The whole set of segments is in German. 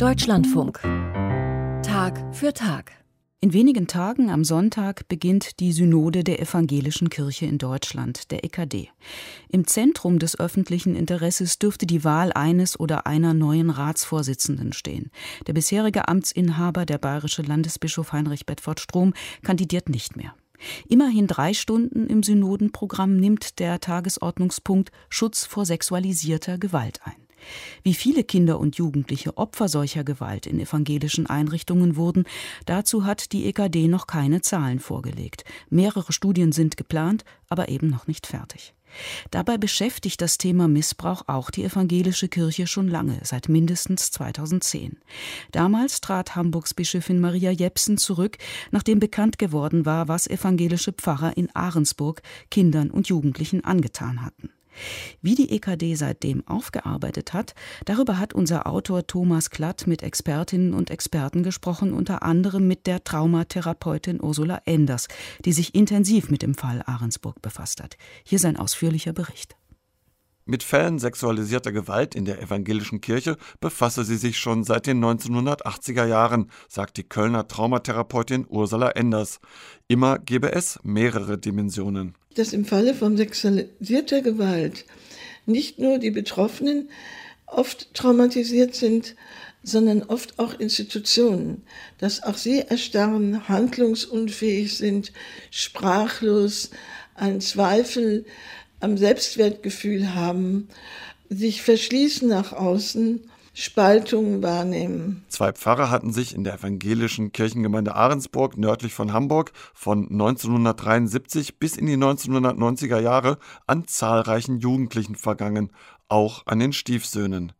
Deutschlandfunk. Tag für Tag. In wenigen Tagen am Sonntag beginnt die Synode der Evangelischen Kirche in Deutschland, der EKD. Im Zentrum des öffentlichen Interesses dürfte die Wahl eines oder einer neuen Ratsvorsitzenden stehen. Der bisherige Amtsinhaber, der bayerische Landesbischof Heinrich Bedford Strom, kandidiert nicht mehr. Immerhin drei Stunden im Synodenprogramm nimmt der Tagesordnungspunkt Schutz vor sexualisierter Gewalt ein. Wie viele Kinder und Jugendliche Opfer solcher Gewalt in evangelischen Einrichtungen wurden, dazu hat die EKD noch keine Zahlen vorgelegt. Mehrere Studien sind geplant, aber eben noch nicht fertig. Dabei beschäftigt das Thema Missbrauch auch die evangelische Kirche schon lange, seit mindestens 2010. Damals trat Hamburgs Bischöfin Maria Jepsen zurück, nachdem bekannt geworden war, was evangelische Pfarrer in Ahrensburg Kindern und Jugendlichen angetan hatten. Wie die EKD seitdem aufgearbeitet hat, darüber hat unser Autor Thomas Klatt mit Expertinnen und Experten gesprochen, unter anderem mit der Traumatherapeutin Ursula Enders, die sich intensiv mit dem Fall Ahrensburg befasst hat. Hier sein ausführlicher Bericht. Mit Fällen sexualisierter Gewalt in der evangelischen Kirche befasse sie sich schon seit den 1980er Jahren, sagt die Kölner Traumatherapeutin Ursula Enders. Immer gebe es mehrere Dimensionen. Dass im Falle von sexualisierter Gewalt nicht nur die Betroffenen oft traumatisiert sind, sondern oft auch Institutionen, dass auch sie erstarren, handlungsunfähig sind, sprachlos, ein Zweifel am Selbstwertgefühl haben, sich verschließen nach außen, Spaltungen wahrnehmen. Zwei Pfarrer hatten sich in der evangelischen Kirchengemeinde Ahrensburg nördlich von Hamburg von 1973 bis in die 1990er Jahre an zahlreichen Jugendlichen vergangen, auch an den Stiefsöhnen.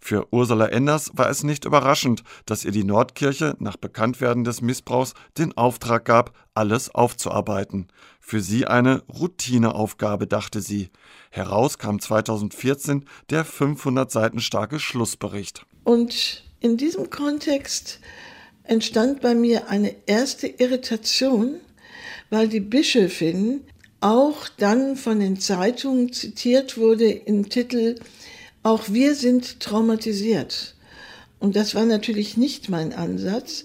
Für Ursula Enders war es nicht überraschend, dass ihr die Nordkirche nach Bekanntwerden des Missbrauchs den Auftrag gab, alles aufzuarbeiten. Für sie eine Routineaufgabe, dachte sie. Heraus kam 2014 der 500 Seiten starke Schlussbericht. Und in diesem Kontext entstand bei mir eine erste Irritation, weil die Bischöfin auch dann von den Zeitungen zitiert wurde im Titel auch wir sind traumatisiert. Und das war natürlich nicht mein Ansatz,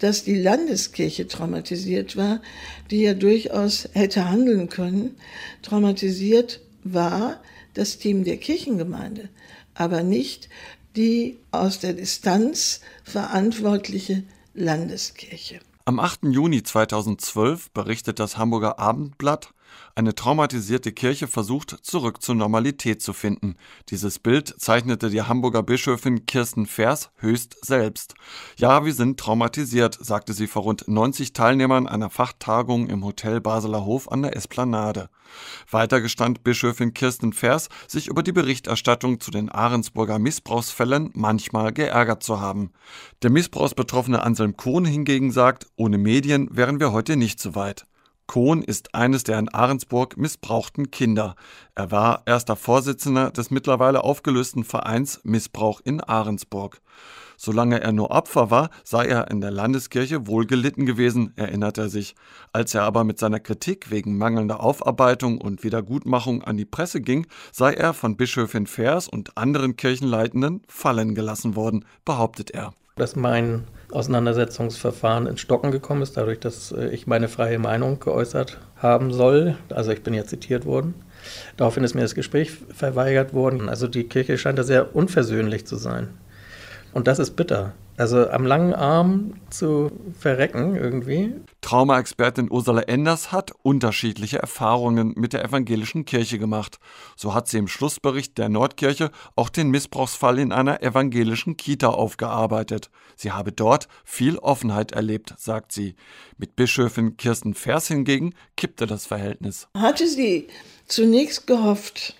dass die Landeskirche traumatisiert war, die ja durchaus hätte handeln können. Traumatisiert war das Team der Kirchengemeinde, aber nicht die aus der Distanz verantwortliche Landeskirche. Am 8. Juni 2012 berichtet das Hamburger Abendblatt, eine traumatisierte Kirche versucht, zurück zur Normalität zu finden. Dieses Bild zeichnete die Hamburger Bischöfin Kirsten Vers höchst selbst. Ja, wir sind traumatisiert, sagte sie vor rund 90 Teilnehmern einer Fachtagung im Hotel Basler Hof an der Esplanade. Weiter gestand Bischöfin Kirsten Vers, sich über die Berichterstattung zu den Ahrensburger Missbrauchsfällen manchmal geärgert zu haben. Der Missbrauchsbetroffene Anselm Kohn hingegen sagt, ohne Medien wären wir heute nicht so weit. Kohn ist eines der in Ahrensburg missbrauchten Kinder. Er war erster Vorsitzender des mittlerweile aufgelösten Vereins Missbrauch in Ahrensburg. Solange er nur Opfer war, sei er in der Landeskirche wohlgelitten gewesen, erinnert er sich. Als er aber mit seiner Kritik wegen mangelnder Aufarbeitung und Wiedergutmachung an die Presse ging, sei er von Bischöfin Vers und anderen Kirchenleitenden fallen gelassen worden, behauptet er. Dass mein Auseinandersetzungsverfahren ins Stocken gekommen ist, dadurch, dass äh, ich meine freie Meinung geäußert haben soll. Also ich bin ja zitiert worden. Daraufhin ist mir das Gespräch verweigert worden. Also die Kirche scheint da sehr unversöhnlich zu sein. Und das ist bitter. Also am langen Arm zu verrecken irgendwie. Traumaexpertin Ursula Enders hat unterschiedliche Erfahrungen mit der evangelischen Kirche gemacht. So hat sie im Schlussbericht der Nordkirche auch den Missbrauchsfall in einer evangelischen Kita aufgearbeitet. Sie habe dort viel Offenheit erlebt, sagt sie. Mit Bischöfin Kirsten Vers hingegen kippte das Verhältnis. Hatte sie zunächst gehofft,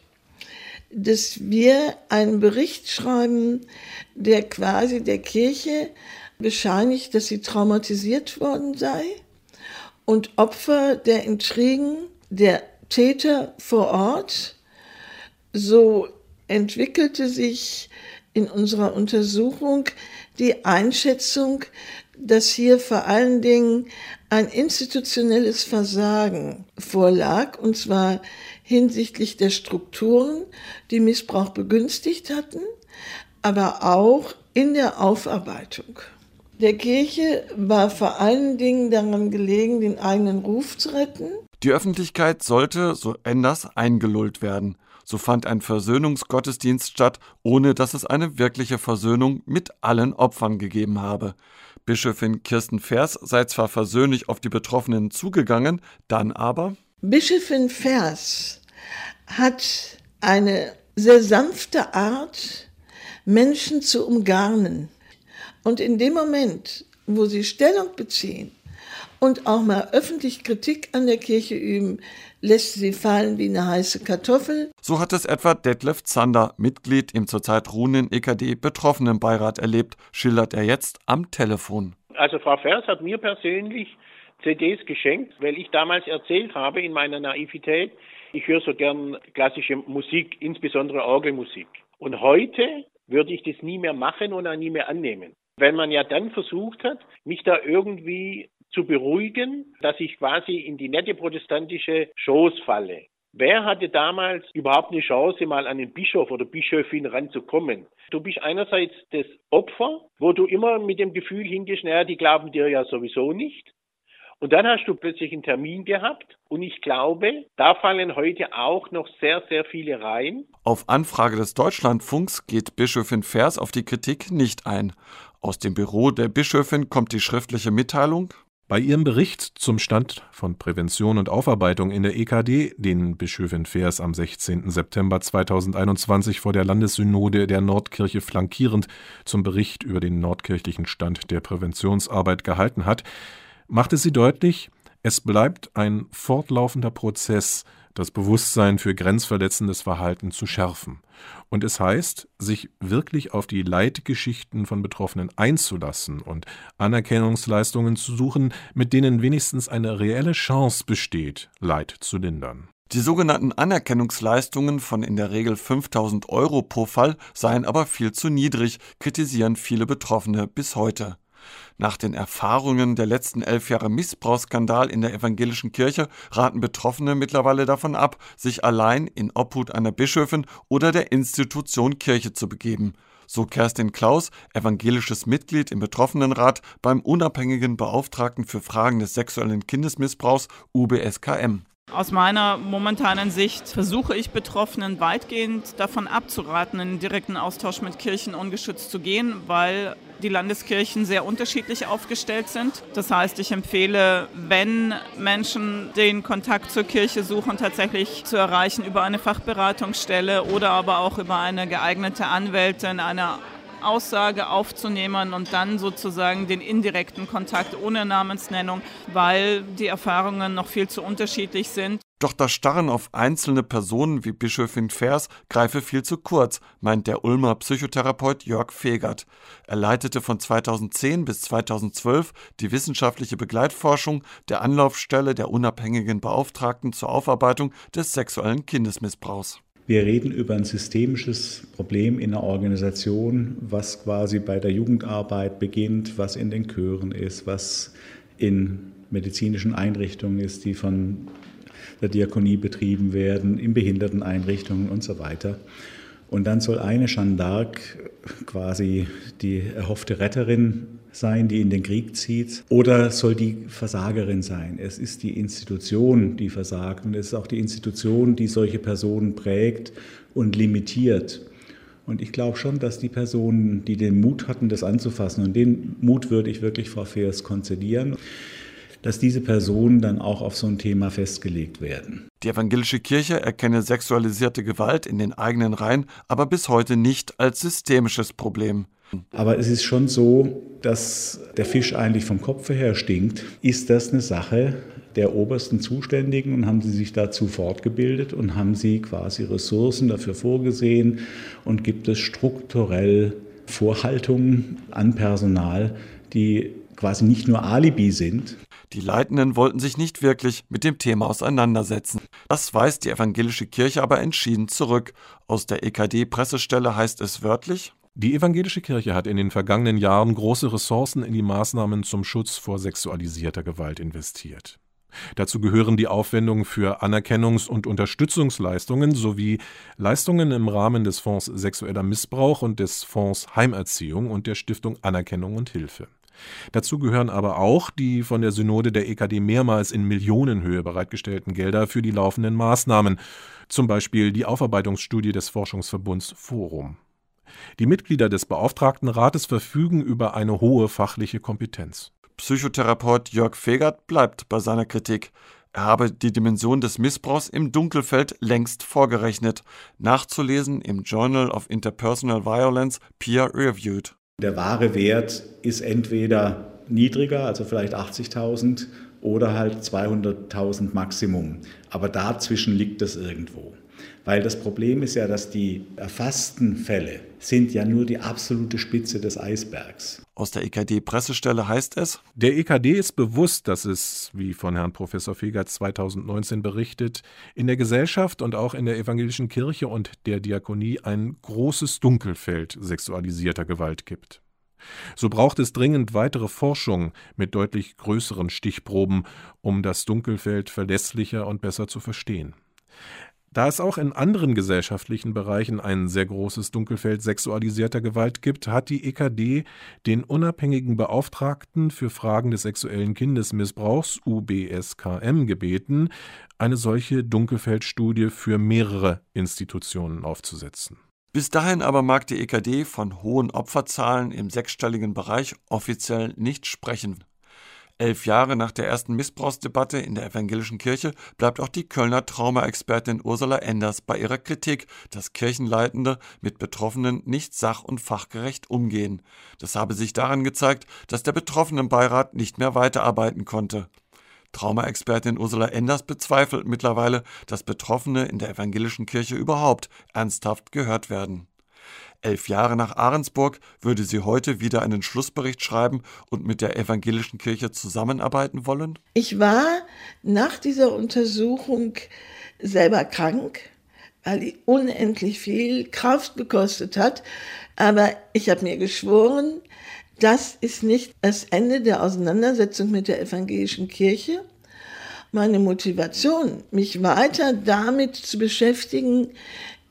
dass wir einen Bericht schreiben, der quasi der Kirche bescheinigt, dass sie traumatisiert worden sei und Opfer der Intrigen der Täter vor Ort. So entwickelte sich in unserer Untersuchung die Einschätzung, dass hier vor allen Dingen ein institutionelles Versagen vorlag, und zwar hinsichtlich der Strukturen, die Missbrauch begünstigt hatten, aber auch in der Aufarbeitung der Kirche war vor allen Dingen daran gelegen, den eigenen Ruf zu retten. Die Öffentlichkeit sollte, so Enders, eingelullt werden. So fand ein Versöhnungsgottesdienst statt, ohne dass es eine wirkliche Versöhnung mit allen Opfern gegeben habe. Bischöfin Kirsten Vers sei zwar versöhnlich auf die Betroffenen zugegangen, dann aber. Bischöfin Vers hat eine sehr sanfte Art, Menschen zu umgarnen. Und in dem Moment, wo sie Stellung beziehen und auch mal öffentlich Kritik an der Kirche üben, lässt sie fallen wie eine heiße Kartoffel. So hat es etwa Detlef Zander, Mitglied im zurzeit ruhenden EKD-Betroffenenbeirat erlebt, schildert er jetzt am Telefon. Also Frau Vers hat mir persönlich CDs geschenkt, weil ich damals erzählt habe in meiner Naivität, ich höre so gern klassische Musik, insbesondere Orgelmusik. Und heute würde ich das nie mehr machen und auch nie mehr annehmen. Wenn man ja dann versucht hat, mich da irgendwie zu beruhigen, dass ich quasi in die nette protestantische Schoß falle. Wer hatte damals überhaupt eine Chance, mal an den Bischof oder Bischöfin ranzukommen? Du bist einerseits das Opfer, wo du immer mit dem Gefühl hingehst, naja, die glauben dir ja sowieso nicht. Und dann hast du plötzlich einen Termin gehabt und ich glaube, da fallen heute auch noch sehr, sehr viele rein. Auf Anfrage des Deutschlandfunks geht Bischöfin Vers auf die Kritik nicht ein. Aus dem Büro der Bischöfin kommt die schriftliche Mitteilung. Bei ihrem Bericht zum Stand von Prävention und Aufarbeitung in der EKD, den Bischöfin Vers am 16. September 2021 vor der Landessynode der Nordkirche flankierend zum Bericht über den nordkirchlichen Stand der Präventionsarbeit gehalten hat, machte sie deutlich, es bleibt ein fortlaufender Prozess, das Bewusstsein für grenzverletzendes Verhalten zu schärfen. Und es heißt, sich wirklich auf die Leitgeschichten von Betroffenen einzulassen und Anerkennungsleistungen zu suchen, mit denen wenigstens eine reelle Chance besteht, Leid zu lindern. Die sogenannten Anerkennungsleistungen von in der Regel 5000 Euro pro Fall seien aber viel zu niedrig, kritisieren viele Betroffene bis heute. Nach den Erfahrungen der letzten elf Jahre Missbrauchsskandal in der evangelischen Kirche raten Betroffene mittlerweile davon ab, sich allein in Obhut einer Bischöfin oder der Institution Kirche zu begeben. So Kerstin Klaus, evangelisches Mitglied im Betroffenenrat beim unabhängigen Beauftragten für Fragen des sexuellen Kindesmissbrauchs UBSKM. Aus meiner momentanen Sicht versuche ich Betroffenen weitgehend davon abzuraten, in direkten Austausch mit Kirchen ungeschützt zu gehen, weil die Landeskirchen sehr unterschiedlich aufgestellt sind. Das heißt, ich empfehle, wenn Menschen den Kontakt zur Kirche suchen, tatsächlich zu erreichen über eine Fachberatungsstelle oder aber auch über eine geeignete Anwältin, eine Aussage aufzunehmen und dann sozusagen den indirekten Kontakt ohne Namensnennung, weil die Erfahrungen noch viel zu unterschiedlich sind. Doch das Starren auf einzelne Personen wie Bischöfin Vers greife viel zu kurz, meint der Ulmer Psychotherapeut Jörg Fegert. Er leitete von 2010 bis 2012 die wissenschaftliche Begleitforschung der Anlaufstelle der unabhängigen Beauftragten zur Aufarbeitung des sexuellen Kindesmissbrauchs. Wir reden über ein systemisches Problem in der Organisation, was quasi bei der Jugendarbeit beginnt, was in den Chören ist, was in medizinischen Einrichtungen ist, die von der Diakonie betrieben werden, in Behinderteneinrichtungen und so weiter. Und dann soll eine Jeanne d'Arc quasi die erhoffte Retterin sein, die in den Krieg zieht, oder soll die Versagerin sein? Es ist die Institution, die versagt und es ist auch die Institution, die solche Personen prägt und limitiert. Und ich glaube schon, dass die Personen, die den Mut hatten, das anzufassen, und den Mut würde ich wirklich Frau Feers konzedieren, dass diese Personen dann auch auf so ein Thema festgelegt werden. Die evangelische Kirche erkenne sexualisierte Gewalt in den eigenen Reihen aber bis heute nicht als systemisches Problem. Aber es ist schon so, dass der Fisch eigentlich vom Kopf her stinkt. Ist das eine Sache der obersten Zuständigen und haben sie sich dazu fortgebildet und haben sie quasi Ressourcen dafür vorgesehen und gibt es strukturell Vorhaltungen an Personal, die quasi nicht nur Alibi sind, die Leitenden wollten sich nicht wirklich mit dem Thema auseinandersetzen. Das weist die evangelische Kirche aber entschieden zurück. Aus der EKD-Pressestelle heißt es wörtlich, die evangelische Kirche hat in den vergangenen Jahren große Ressourcen in die Maßnahmen zum Schutz vor sexualisierter Gewalt investiert. Dazu gehören die Aufwendungen für Anerkennungs- und Unterstützungsleistungen sowie Leistungen im Rahmen des Fonds Sexueller Missbrauch und des Fonds Heimerziehung und der Stiftung Anerkennung und Hilfe. Dazu gehören aber auch die von der Synode der EKD mehrmals in Millionenhöhe bereitgestellten Gelder für die laufenden Maßnahmen, zum Beispiel die Aufarbeitungsstudie des Forschungsverbunds Forum. Die Mitglieder des Beauftragtenrates verfügen über eine hohe fachliche Kompetenz. Psychotherapeut Jörg Fegert bleibt bei seiner Kritik. Er habe die Dimension des Missbrauchs im Dunkelfeld längst vorgerechnet. Nachzulesen im Journal of Interpersonal Violence Peer Reviewed. Der wahre Wert ist entweder niedriger, also vielleicht 80.000, oder halt 200.000 Maximum. Aber dazwischen liegt es irgendwo. Weil das Problem ist ja, dass die erfassten Fälle sind ja nur die absolute Spitze des Eisbergs. Aus der EKD-Pressestelle heißt es, der EKD ist bewusst, dass es, wie von Herrn Professor Fegert 2019 berichtet, in der Gesellschaft und auch in der evangelischen Kirche und der Diakonie ein großes Dunkelfeld sexualisierter Gewalt gibt. So braucht es dringend weitere Forschung mit deutlich größeren Stichproben, um das Dunkelfeld verlässlicher und besser zu verstehen. Da es auch in anderen gesellschaftlichen Bereichen ein sehr großes Dunkelfeld sexualisierter Gewalt gibt, hat die EKD den unabhängigen Beauftragten für Fragen des sexuellen Kindesmissbrauchs UBSKM gebeten, eine solche Dunkelfeldstudie für mehrere Institutionen aufzusetzen. Bis dahin aber mag die EKD von hohen Opferzahlen im sechsstelligen Bereich offiziell nicht sprechen. Elf Jahre nach der ersten Missbrauchsdebatte in der evangelischen Kirche bleibt auch die Kölner Traumaexpertin Ursula Enders bei ihrer Kritik, dass Kirchenleitende mit Betroffenen nicht sach- und fachgerecht umgehen. Das habe sich daran gezeigt, dass der Betroffenenbeirat nicht mehr weiterarbeiten konnte. Traumaexpertin Ursula Enders bezweifelt mittlerweile, dass Betroffene in der evangelischen Kirche überhaupt ernsthaft gehört werden. Elf Jahre nach Ahrensburg würde sie heute wieder einen Schlussbericht schreiben und mit der evangelischen Kirche zusammenarbeiten wollen? Ich war nach dieser Untersuchung selber krank, weil die unendlich viel Kraft gekostet hat. Aber ich habe mir geschworen, das ist nicht das Ende der Auseinandersetzung mit der evangelischen Kirche. Meine Motivation, mich weiter damit zu beschäftigen,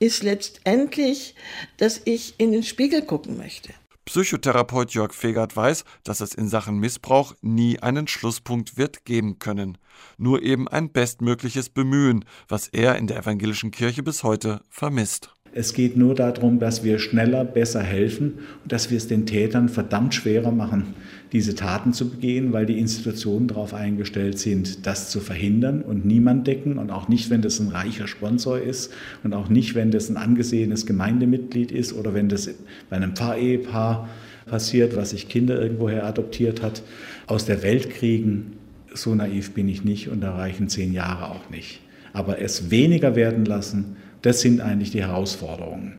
ist letztendlich, dass ich in den Spiegel gucken möchte. Psychotherapeut Jörg Fegert weiß, dass es in Sachen Missbrauch nie einen Schlusspunkt wird geben können, nur eben ein bestmögliches Bemühen, was er in der evangelischen Kirche bis heute vermisst. Es geht nur darum, dass wir schneller, besser helfen und dass wir es den Tätern verdammt schwerer machen, diese Taten zu begehen, weil die Institutionen darauf eingestellt sind, das zu verhindern und niemand decken und auch nicht, wenn das ein reicher Sponsor ist und auch nicht, wenn das ein angesehenes Gemeindemitglied ist oder wenn das bei einem Pfarrehepaar passiert, was sich Kinder irgendwoher adoptiert hat, aus der Welt kriegen. So naiv bin ich nicht und da reichen zehn Jahre auch nicht. Aber es weniger werden lassen, das sind eigentlich die Herausforderungen.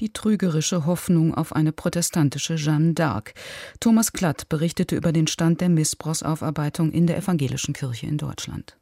Die trügerische Hoffnung auf eine protestantische Jeanne d'Arc. Thomas Klatt berichtete über den Stand der Missbrauchsaufarbeitung in der evangelischen Kirche in Deutschland.